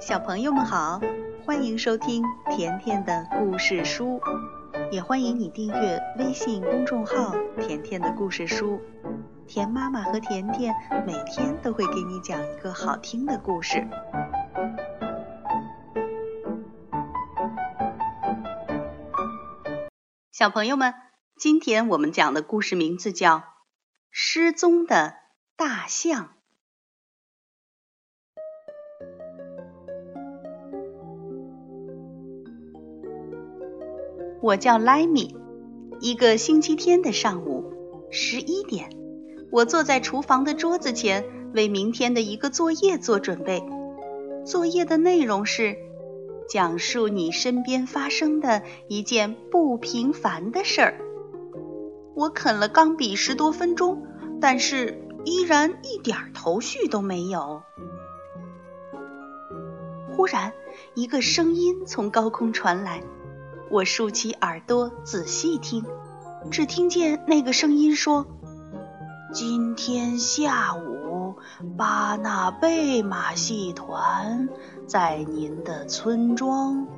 小朋友们好，欢迎收听甜甜的故事书，也欢迎你订阅微信公众号“甜甜的故事书”。甜妈妈和甜甜每天都会给你讲一个好听的故事。小朋友们，今天我们讲的故事名字叫《失踪的大象》。我叫莱米。一个星期天的上午，十一点，我坐在厨房的桌子前，为明天的一个作业做准备。作业的内容是讲述你身边发生的一件不平凡的事儿。我啃了钢笔十多分钟，但是依然一点头绪都没有。忽然，一个声音从高空传来。我竖起耳朵仔细听，只听见那个声音说：“今天下午，巴纳贝马戏团在您的村庄，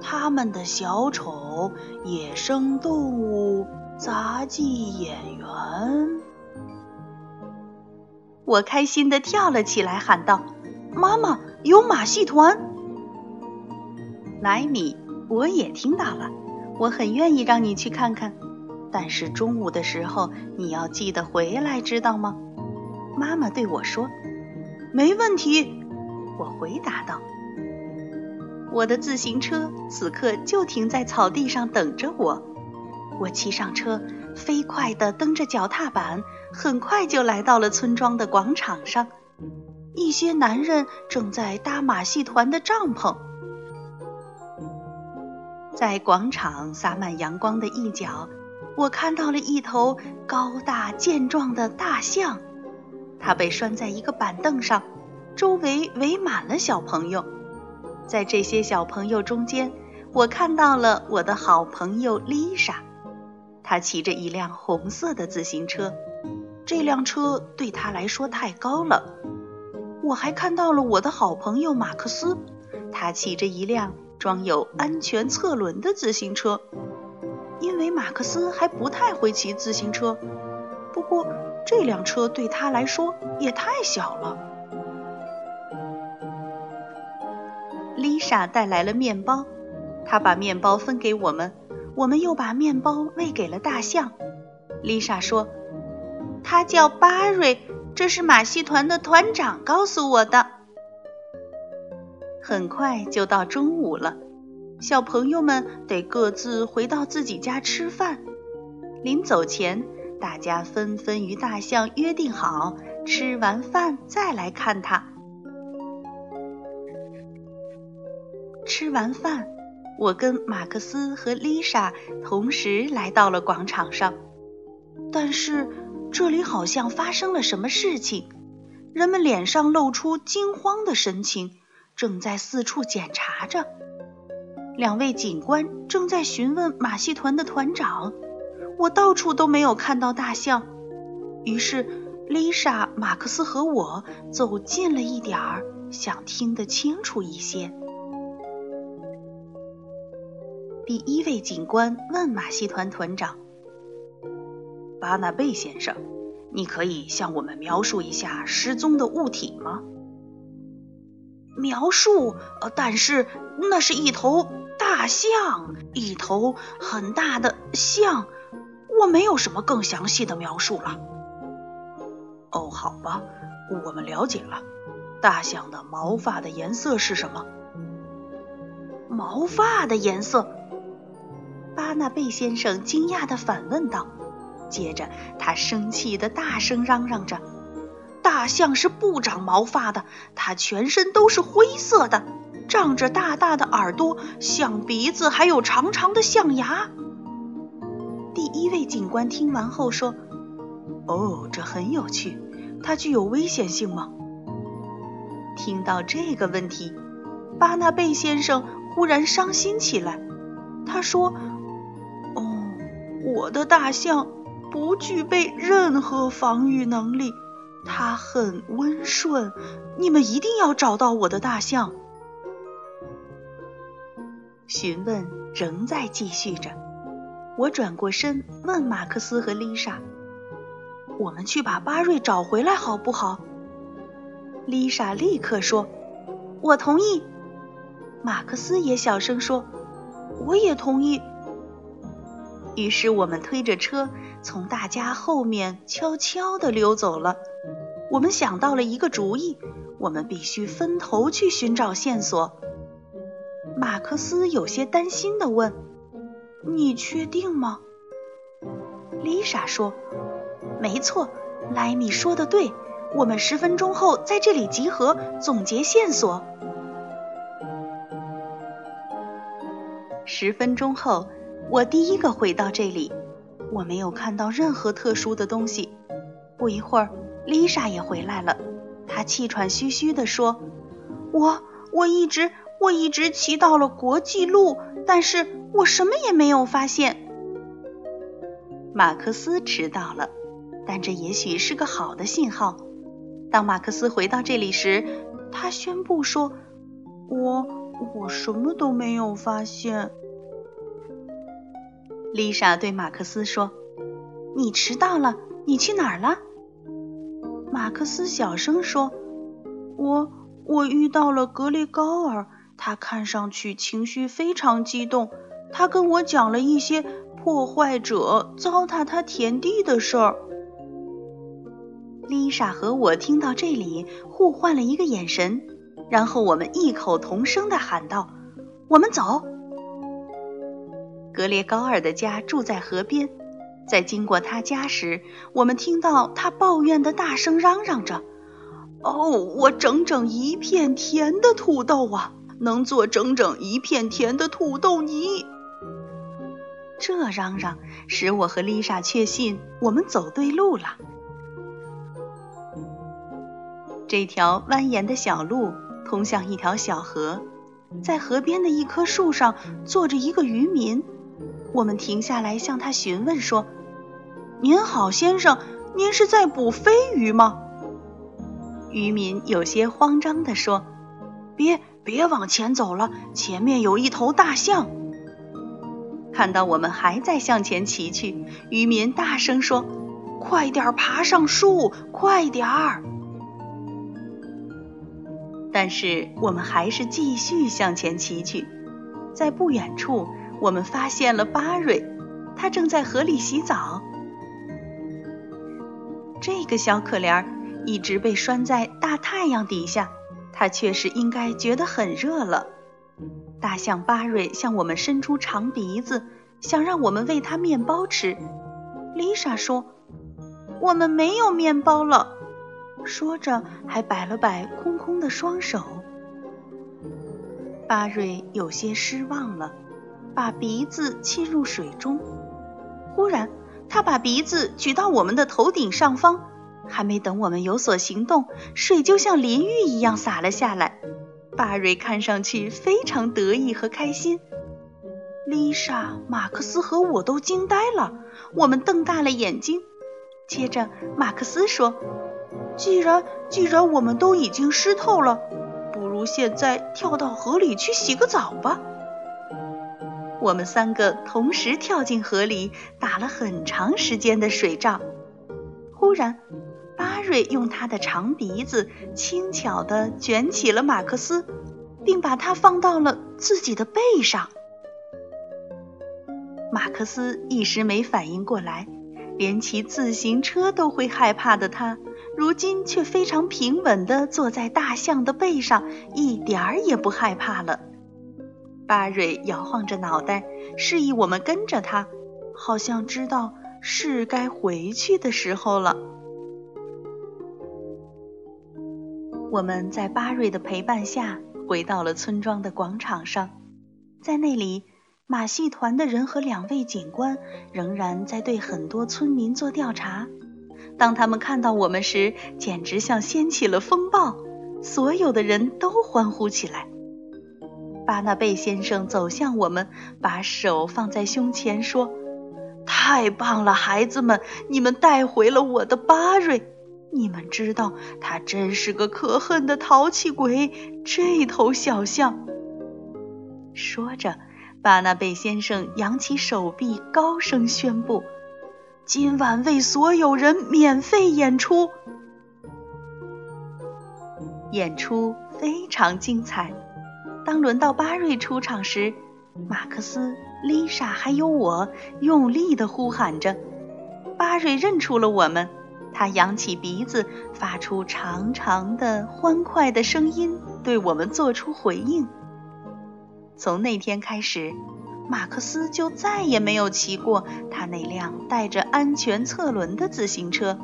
他们的小丑野生动物杂技演员。”我开心地跳了起来，喊道：“妈妈，有马戏团！”莱米。我也听到了，我很愿意让你去看看，但是中午的时候你要记得回来，知道吗？妈妈对我说：“没问题。”我回答道。我的自行车此刻就停在草地上等着我。我骑上车，飞快地蹬着脚踏板，很快就来到了村庄的广场上。一些男人正在搭马戏团的帐篷。在广场洒满阳光的一角，我看到了一头高大健壮的大象，它被拴在一个板凳上，周围围满了小朋友。在这些小朋友中间，我看到了我的好朋友丽莎，她骑着一辆红色的自行车，这辆车对她来说太高了。我还看到了我的好朋友马克思，他骑着一辆。装有安全侧轮的自行车，因为马克思还不太会骑自行车。不过这辆车对他来说也太小了。丽莎带来了面包，她把面包分给我们，我们又把面包喂给了大象。丽莎说：“他叫巴瑞，这是马戏团的团长告诉我的。”很快就到中午了，小朋友们得各自回到自己家吃饭。临走前，大家纷纷与大象约定好，吃完饭再来看它。吃完饭，我跟马克思和丽莎同时来到了广场上，但是这里好像发生了什么事情，人们脸上露出惊慌的神情。正在四处检查着，两位警官正在询问马戏团的团长。我到处都没有看到大象，于是丽莎、马克思和我走近了一点儿，想听得清楚一些。第一位警官问马戏团团长：“巴纳贝先生，你可以向我们描述一下失踪的物体吗？”描述，呃，但是那是一头大象，一头很大的象，我没有什么更详细的描述了。哦，好吧，我们了解了。大象的毛发的颜色是什么？毛发的颜色？巴纳贝先生惊讶的反问道，接着他生气的大声嚷嚷着。大象是不长毛发的，它全身都是灰色的，长着大大的耳朵、象鼻子，还有长长的象牙。第一位警官听完后说：“哦，这很有趣。它具有危险性吗？”听到这个问题，巴纳贝先生忽然伤心起来。他说：“哦，我的大象不具备任何防御能力。”它很温顺，你们一定要找到我的大象。询问仍在继续着。我转过身问马克思和丽莎：“我们去把巴瑞找回来好不好？”丽莎立刻说：“我同意。”马克思也小声说：“我也同意。”于是我们推着车从大家后面悄悄地溜走了。我们想到了一个主意：我们必须分头去寻找线索。马克思有些担心地问：“你确定吗？”丽莎说：“没错，莱米说的对。我们十分钟后在这里集合，总结线索。”十分钟后，我第一个回到这里。我没有看到任何特殊的东西。不一会儿，丽莎也回来了。她气喘吁吁地说：“我我一直我一直骑到了国际路，但是我什么也没有发现。”马克思迟到了，但这也许是个好的信号。当马克思回到这里时，他宣布说：“我我什么都没有发现。”丽莎对马克思说：“你迟到了，你去哪儿了？”马克思小声说：“我我遇到了格雷高尔，他看上去情绪非常激动，他跟我讲了一些破坏者糟蹋他田地的事儿。”丽莎和我听到这里，互换了一个眼神，然后我们异口同声地喊道：“我们走！”格列高尔的家住在河边，在经过他家时，我们听到他抱怨的大声嚷嚷着：“哦，我整整一片田的土豆啊，能做整整一片田的土豆泥。”这嚷嚷使我和丽莎确信我们走对路了。这条蜿蜒的小路通向一条小河，在河边的一棵树上坐着一个渔民。我们停下来向他询问说：“您好，先生，您是在捕飞鱼吗？”渔民有些慌张地说：“别别往前走了，前面有一头大象。”看到我们还在向前骑去，渔民大声说：“快点爬上树，快点儿！”但是我们还是继续向前骑去，在不远处。我们发现了巴瑞，他正在河里洗澡。这个小可怜儿一直被拴在大太阳底下，他确实应该觉得很热了。大象巴瑞向我们伸出长鼻子，想让我们喂他面包吃。丽莎说：“我们没有面包了。”说着还摆了摆空空的双手。巴瑞有些失望了。把鼻子浸入水中，忽然，他把鼻子举到我们的头顶上方，还没等我们有所行动，水就像淋浴一样洒了下来。巴瑞看上去非常得意和开心。丽莎、马克思和我都惊呆了，我们瞪大了眼睛。接着，马克思说：“既然既然我们都已经湿透了，不如现在跳到河里去洗个澡吧。”我们三个同时跳进河里，打了很长时间的水仗。忽然，巴瑞用他的长鼻子轻巧地卷起了马克思，并把他放到了自己的背上。马克思一时没反应过来，连骑自行车都会害怕的他，如今却非常平稳地坐在大象的背上，一点儿也不害怕了。巴瑞摇晃着脑袋，示意我们跟着他，好像知道是该回去的时候了。我们在巴瑞的陪伴下回到了村庄的广场上，在那里，马戏团的人和两位警官仍然在对很多村民做调查。当他们看到我们时，简直像掀起了风暴，所有的人都欢呼起来。巴纳贝先生走向我们，把手放在胸前说：“太棒了，孩子们，你们带回了我的巴瑞。你们知道，他真是个可恨的淘气鬼。这头小象。”说着，巴纳贝先生扬起手臂，高声宣布：“今晚为所有人免费演出。”演出非常精彩。当轮到巴瑞出场时，马克思、丽莎还有我用力地呼喊着。巴瑞认出了我们，他扬起鼻子，发出长长的、欢快的声音，对我们做出回应。从那天开始，马克思就再也没有骑过他那辆带着安全侧轮的自行车。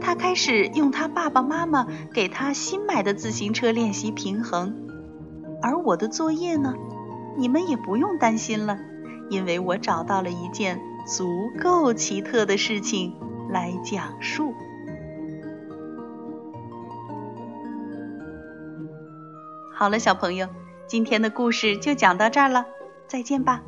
他开始用他爸爸妈妈给他新买的自行车练习平衡。而我的作业呢？你们也不用担心了，因为我找到了一件足够奇特的事情来讲述。好了，小朋友，今天的故事就讲到这儿了，再见吧。